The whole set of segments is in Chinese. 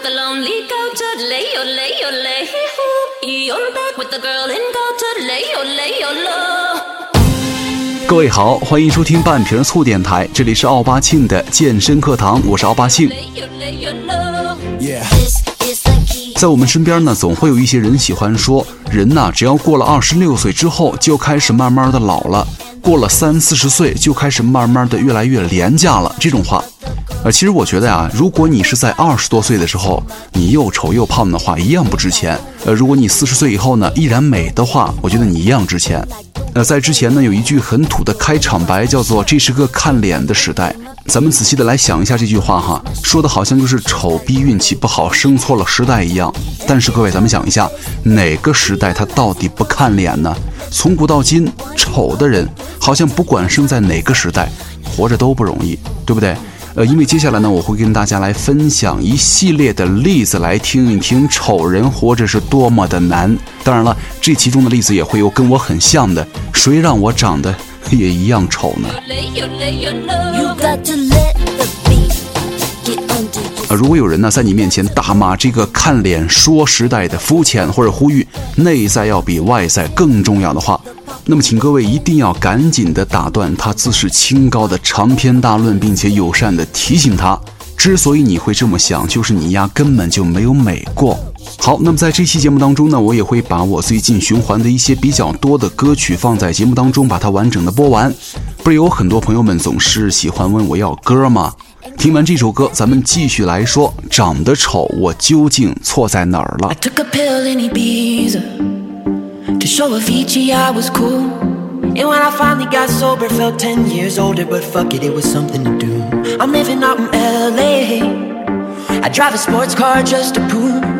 with the lonely culture, lay your lay your lay hoo. You're back with the girl in culture, lay your lay your low. 各位好，欢迎收听半瓶醋电台，这里是奥巴庆的健身课堂，我是奥巴庆。Lay your lay your low. This is the key. 在我们身边呢，总会有一些人喜欢说，人呐，只要过了二十六岁之后，就开始慢慢的老了；过了三四十岁，就开始慢慢的越来越廉价了。这种话，呃，其实我觉得呀，如果你是在二十多岁的时候，你又丑又胖的话，一样不值钱。呃，如果你四十岁以后呢，依然美的话，我觉得你一样值钱。呃，在之前呢，有一句很土的开场白，叫做“这是个看脸的时代”。咱们仔细的来想一下这句话哈，说的好像就是丑逼运气不好，生错了时代一样。但是各位，咱们想一下，哪个时代它到底不看脸呢？从古到今，丑的人好像不管生在哪个时代，活着都不容易，对不对？呃，因为接下来呢，我会跟大家来分享一系列的例子，来听一听丑人活着是多么的难。当然了，这其中的例子也会有跟我很像的，谁让我长得也一样丑呢.呃，如果有人呢在你面前大骂这个看脸说时代的肤浅，或者呼吁内在要比外在更重要的话，那么请各位一定要赶紧的打断他自视清高的长篇大论，并且友善的提醒他，之所以你会这么想，就是你丫根本就没有美过。好，那么在这期节目当中呢，我也会把我最近循环的一些比较多的歌曲放在节目当中，把它完整的播完。不是有很多朋友们总是喜欢问我要歌吗？听完这首歌，咱们继续来说，长得丑我究竟错在哪儿了 I？took a pill in Show Avicii I was cool. And when I finally got sober, felt 10 years older, but fuck it, it was something to do. I'm living out in LA. I drive a sports car just to prove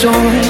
zone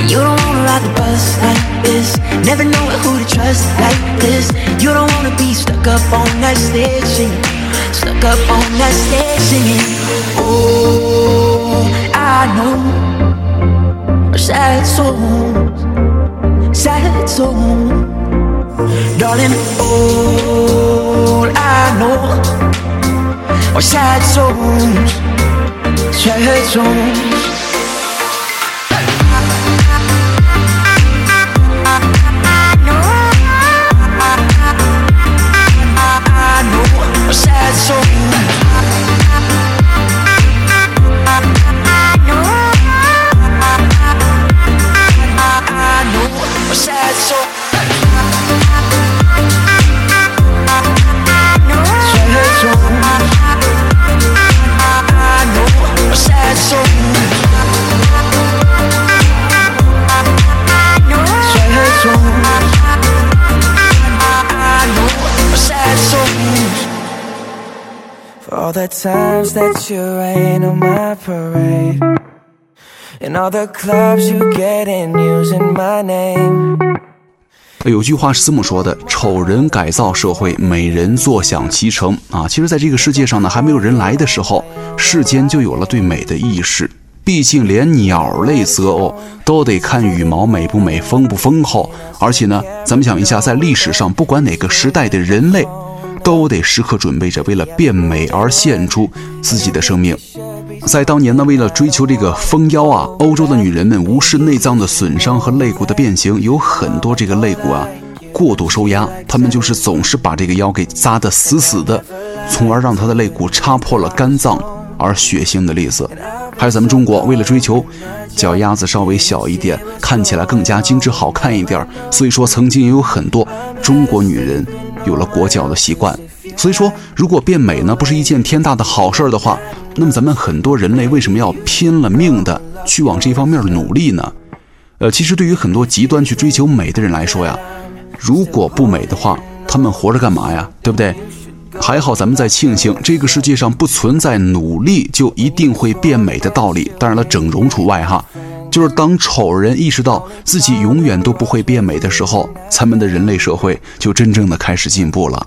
And you don't wanna ride the bus like this. Never know who to trust like this. You don't wanna be stuck up on that stage Stuck up on that stage singing. Oh, I know. Sad souls Sad souls Darling, all I know. Are sad souls Sad souls times that you rain on my parade. And all the clubs you get in using my name. 有句话是这么说的：“丑人改造社会，美人坐享其成。”啊，其实，在这个世界上呢，还没有人来的时候，世间就有了对美的意识。毕竟，连鸟类择偶都得看羽毛美不美、丰不丰厚。而且呢，咱们想一下，在历史上，不管哪个时代的人类，都得时刻准备着为了变美而献出自己的生命。在当年呢，为了追求这个丰腰啊，欧洲的女人们无视内脏的损伤和肋骨的变形，有很多这个肋骨啊过度收压，她们就是总是把这个腰给扎得死死的，从而让她的肋骨插破了肝脏而血腥的例子。还有咱们中国，为了追求脚丫子稍微小一点，看起来更加精致好看一点，所以说曾经也有很多中国女人有了裹脚的习惯。所以说，如果变美呢不是一件天大的好事儿的话，那么咱们很多人类为什么要拼了命的去往这方面努力呢？呃，其实对于很多极端去追求美的人来说呀，如果不美的话，他们活着干嘛呀？对不对？还好咱们在庆幸这个世界上不存在努力就一定会变美的道理。当然了，整容除外哈。就是当丑人意识到自己永远都不会变美的时候，咱们的人类社会就真正的开始进步了。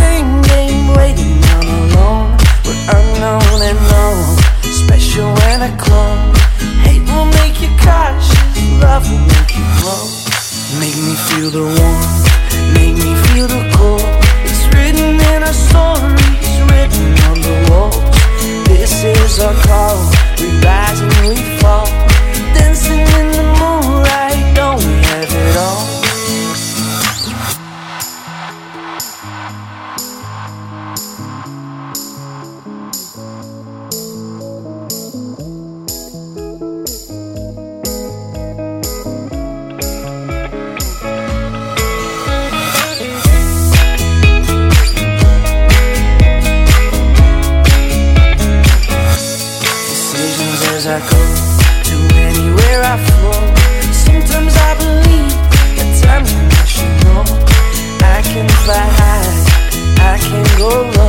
Same game, waiting on alone. We're unknown and known, special and a clone. Hate will make you cautious, love will make you glow. Make me feel the warmth, go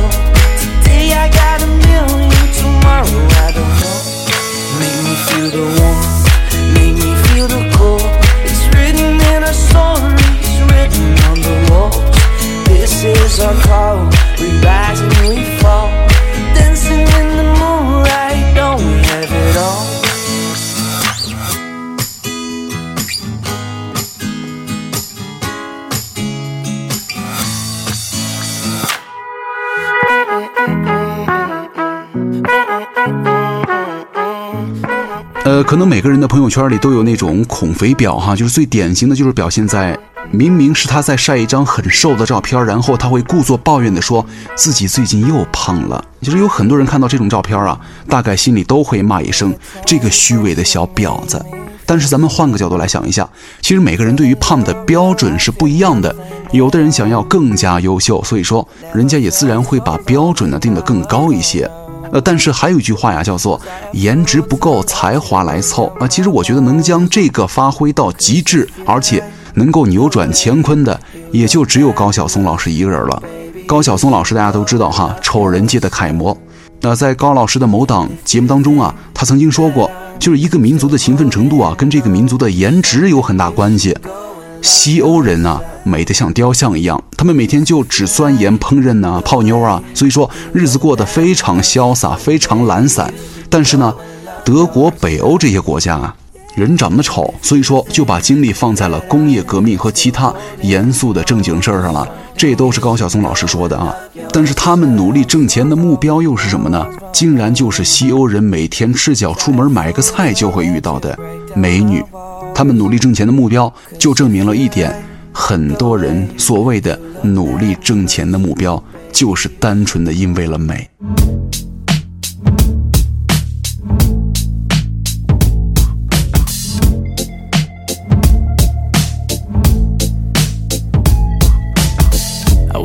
朋友圈里都有那种孔肥表哈，就是最典型的就是表现在明明是他在晒一张很瘦的照片，然后他会故作抱怨的说自己最近又胖了。就是有很多人看到这种照片啊，大概心里都会骂一声这个虚伪的小婊子。但是咱们换个角度来想一下，其实每个人对于胖的标准是不一样的。有的人想要更加优秀，所以说人家也自然会把标准呢定得更高一些。呃，但是还有一句话呀，叫做颜值不够，才华来凑啊。其实我觉得能将这个发挥到极致，而且能够扭转乾坤的，也就只有高晓松老师一个人了。高晓松老师大家都知道哈，丑人界的楷模。那在高老师的某档节目当中啊，他曾经说过，就是一个民族的勤奋程度啊，跟这个民族的颜值有很大关系。西欧人啊，美得像雕像一样，他们每天就只钻研烹饪呐、泡妞啊，所以说日子过得非常潇洒，非常懒散。但是呢，德国、北欧这些国家啊，人长得丑，所以说就把精力放在了工业革命和其他严肃的正经事儿上了。这都是高晓松老师说的啊。但是他们努力挣钱的目标又是什么呢？竟然就是西欧人每天赤脚出门买个菜就会遇到的美女。他们努力挣钱的目标，就证明了一点：很多人所谓的努力挣钱的目标，就是单纯的因为了美。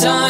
Time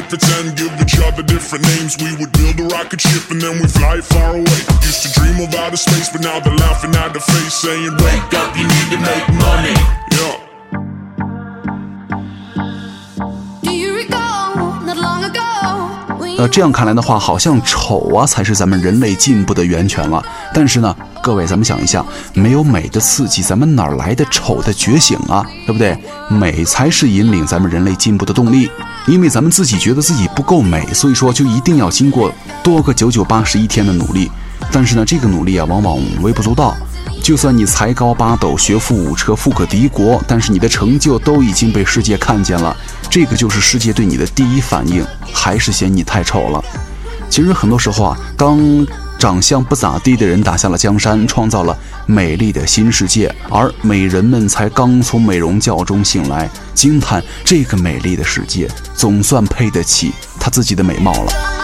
play pretend, give each other different names. We would build a rocket ship and then we fly far away. Used to dream of outer space, but now they're laughing at the face, saying, Wake up, you need to make money. Yeah. Do you recall not long ago? 这样看来的话，好像丑啊才是咱们人类进步的源泉了。但是呢，各位，咱们想一下，没有美的刺激，咱们哪儿来的丑的觉醒啊？对不对？美才是引领咱们人类进步的动力。因为咱们自己觉得自己不够美，所以说就一定要经过多个九九八十一天的努力。但是呢，这个努力啊，往往微不足道。就算你才高八斗、学富五车、富可敌国，但是你的成就都已经被世界看见了，这个就是世界对你的第一反应，还是嫌你太丑了。其实很多时候啊，当长相不咋地的人打下了江山，创造了美丽的新世界，而美人们才刚从美容觉中醒来，惊叹这个美丽的世界总算配得起她自己的美貌了。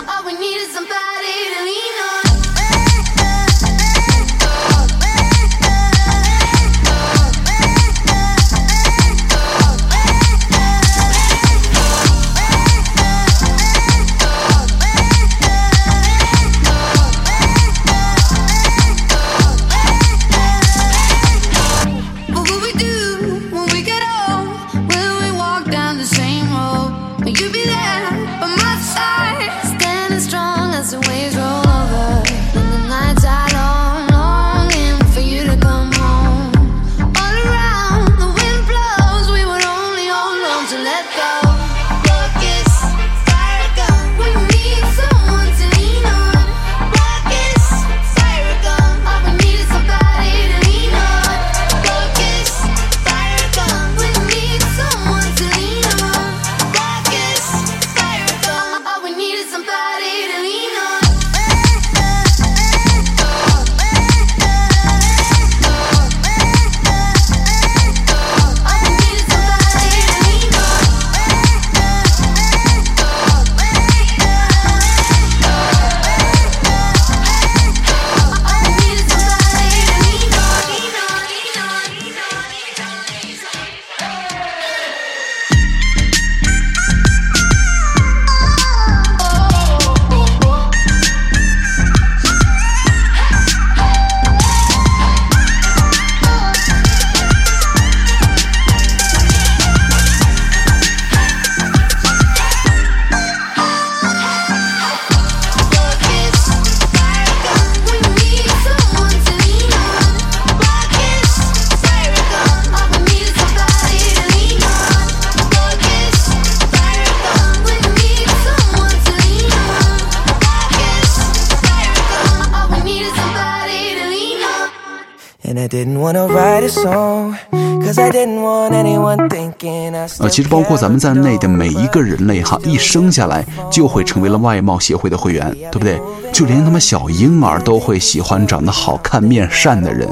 其实包括咱们在内的每一个人类哈，一生下来就会成为了外貌协会的会员，对不对？就连他妈小婴儿都会喜欢长得好看、面善的人，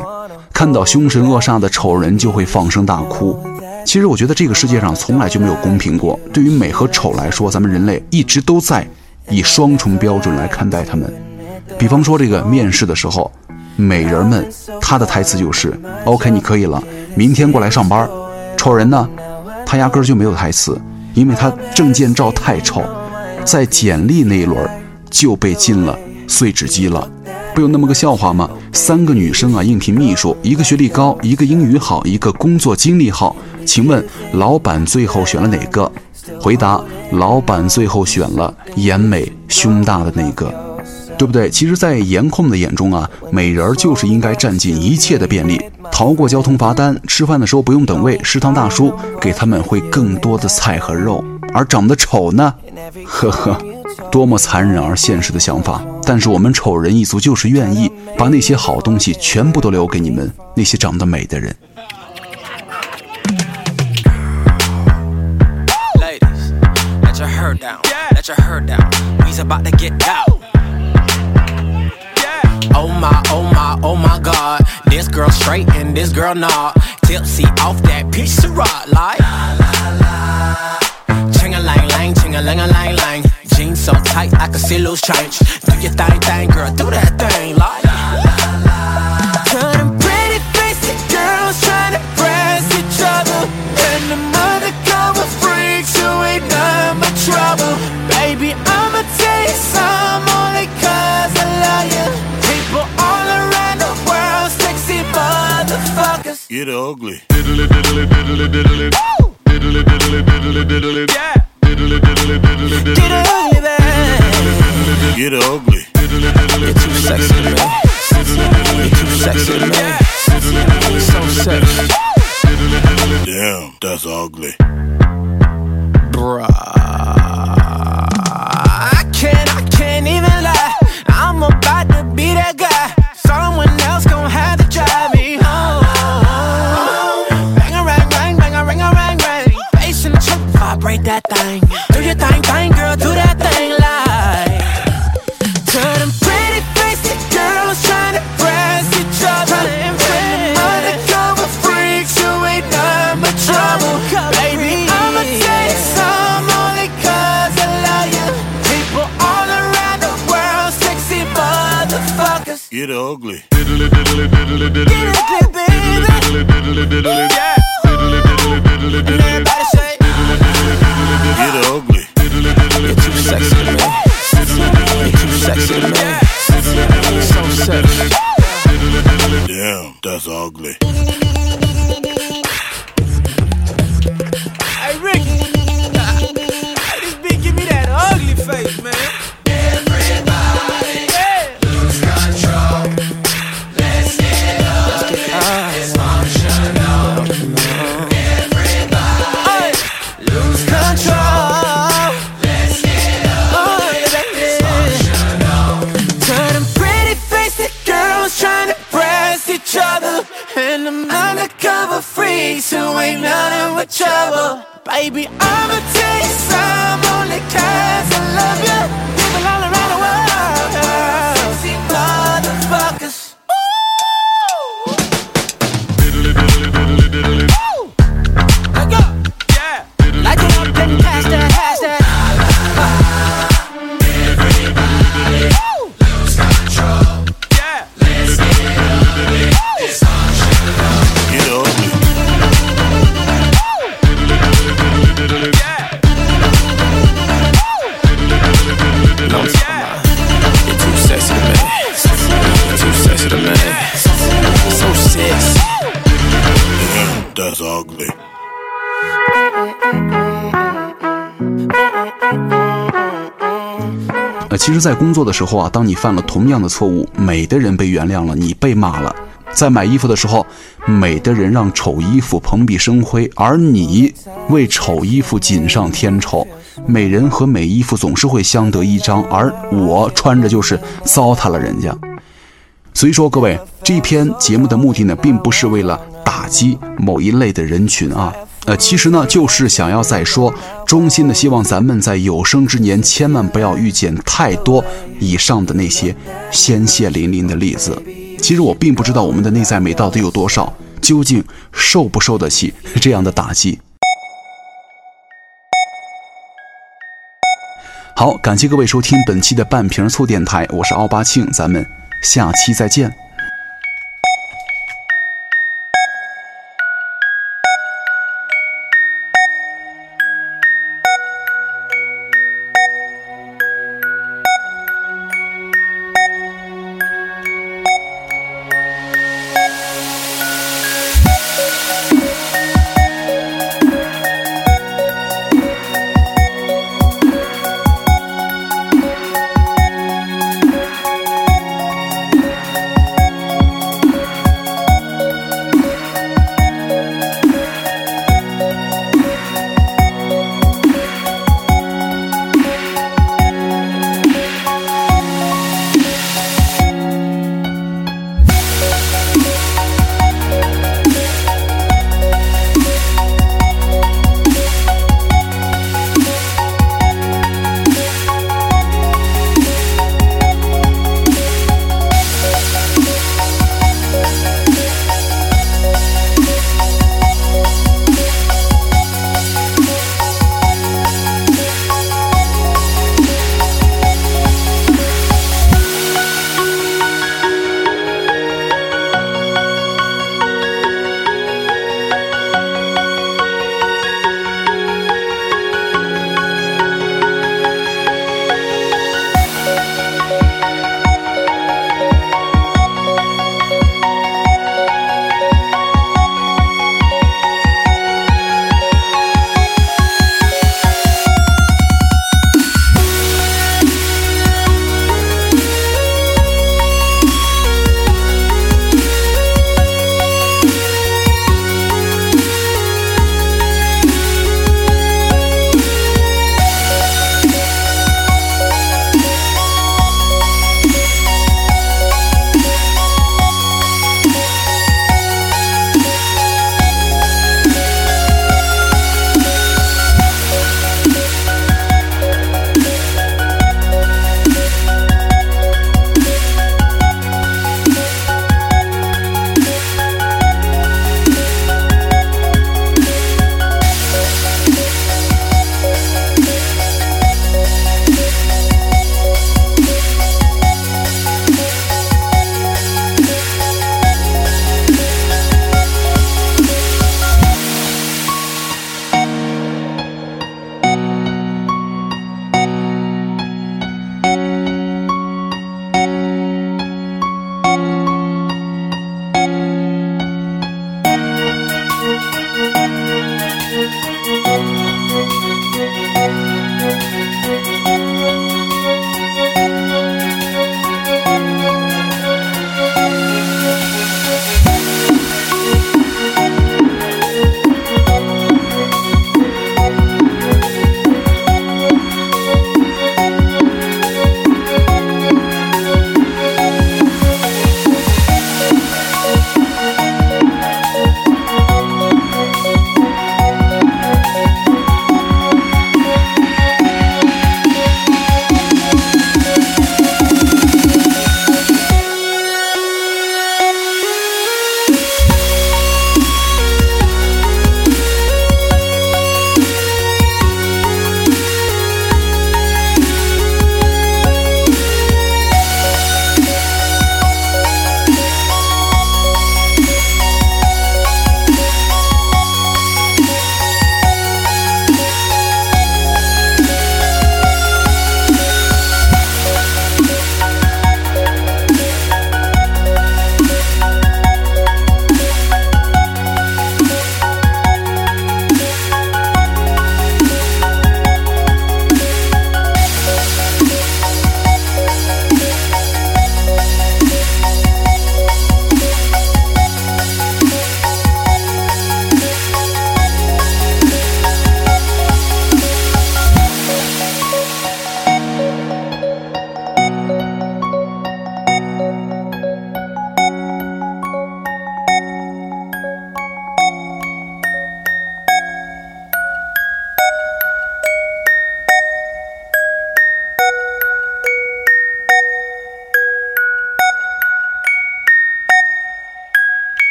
看到凶神恶煞的丑人就会放声大哭。其实我觉得这个世界上从来就没有公平过。对于美和丑来说，咱们人类一直都在以双重标准来看待他们。比方说这个面试的时候，美人们她的台词就是：“OK，你可以了，明天过来上班。”丑人呢，他压根儿就没有台词，因为他证件照太丑，在简历那一轮就被进了碎纸机了。不有那么个笑话吗？三个女生啊，应聘秘书，一个学历高，一个英语好，一个工作经历好。请问老板最后选了哪个？回答：老板最后选了颜美胸大的那个。对不对？其实，在颜控的眼中啊，美人儿就是应该占尽一切的便利，逃过交通罚单，吃饭的时候不用等位，食堂大叔给他们会更多的菜和肉。而长得丑呢，呵呵，多么残忍而现实的想法。但是我们丑人一族就是愿意把那些好东西全部都留给你们那些长得美的人。Ladies, let your hair down. Let your hair down. We's about to get out. Oh my, oh my, oh my god. This girl straight and this girl not. Tipsy off that of rock like. Ching a lang lang, ching a lang a lang lang. Jeans so tight I can see loose change. Do your thing, thing, girl, do that thing like. Get ugly. Diddly, diddly, diddly, diddly. Diddly, diddly, diddly, diddly. Yeah. Diddly, diddly, diddly, diddly. Get ugly, babe. Get ugly. You're too sexy to me. You're too sexy me. So sexy. Damn, that's ugly. Get ugly. Diddly, diddly, diddly, diddly. Ain't nothing but trouble. Baby, I'ma take some that's ugly. 呃，其实，在工作的时候啊，当你犯了同样的错误，美的人被原谅了，你被骂了；在买衣服的时候，美的人让丑衣服蓬荜生辉，而你为丑衣服锦上添丑。美人和美衣服总是会相得益彰，而我穿着就是糟蹋了人家。所以说，各位，这篇节目的目的呢，并不是为了打击某一类的人群啊，呃，其实呢，就是想要再说，衷心的希望咱们在有生之年，千万不要遇见太多以上的那些鲜血淋淋的例子。其实我并不知道我们的内在美到底有多少，究竟受不受得起这样的打击。好，感谢各位收听本期的半瓶醋电台，我是奥巴庆，咱们下期再见。